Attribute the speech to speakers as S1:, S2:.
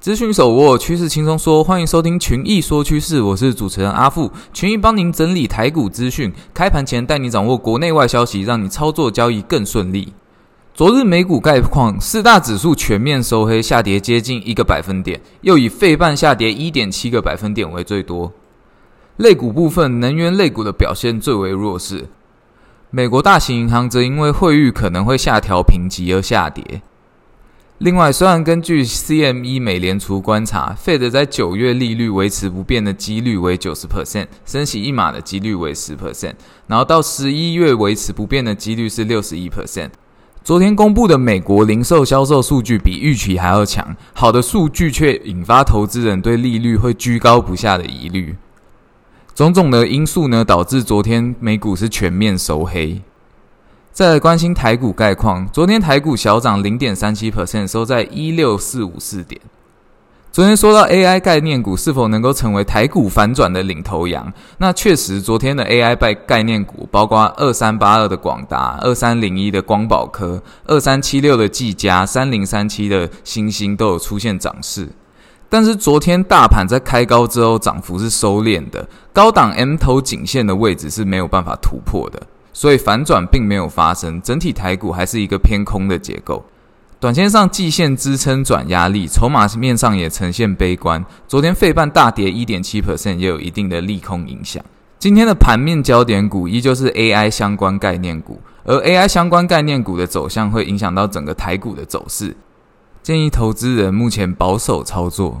S1: 资讯手握趋势轻松说，欢迎收听群益说趋势，我是主持人阿富。群益帮您整理台股资讯，开盘前带你掌握国内外消息，让你操作交易更顺利。昨日美股概况，四大指数全面收黑，下跌接近一个百分点，又以费半下跌一点七个百分点为最多。类股部分，能源类股的表现最为弱势。美国大型银行则因为汇率可能会下调评级而下跌。另外，虽然根据 CME 美联储观察，Fed 在九月利率维持不变的几率为九十 percent，升息一码的几率为十 percent，然后到十一月维持不变的几率是六十一 percent。昨天公布的美国零售销售数据比预期还要强，好的数据却引发投资人对利率会居高不下的疑虑。种种的因素呢，导致昨天美股是全面收黑。再来关心台股概况，昨天台股小涨零点三七 percent，收在一六四五四点。昨天说到 AI 概念股是否能够成为台股反转的领头羊，那确实，昨天的 AI 概概念股，包括二三八二的广达、二三零一的光宝科、二三七六的技嘉、三零三七的欣兴都有出现涨势。但是昨天大盘在开高之后，涨幅是收敛的，高档 M 头颈线的位置是没有办法突破的。所以反转并没有发生，整体台股还是一个偏空的结构。短线上季线支撑转压力，筹码面上也呈现悲观。昨天费半大跌一点七 percent，也有一定的利空影响。今天的盘面焦点股依旧是 AI 相关概念股，而 AI 相关概念股的走向会影响到整个台股的走势。建议投资人目前保守操作。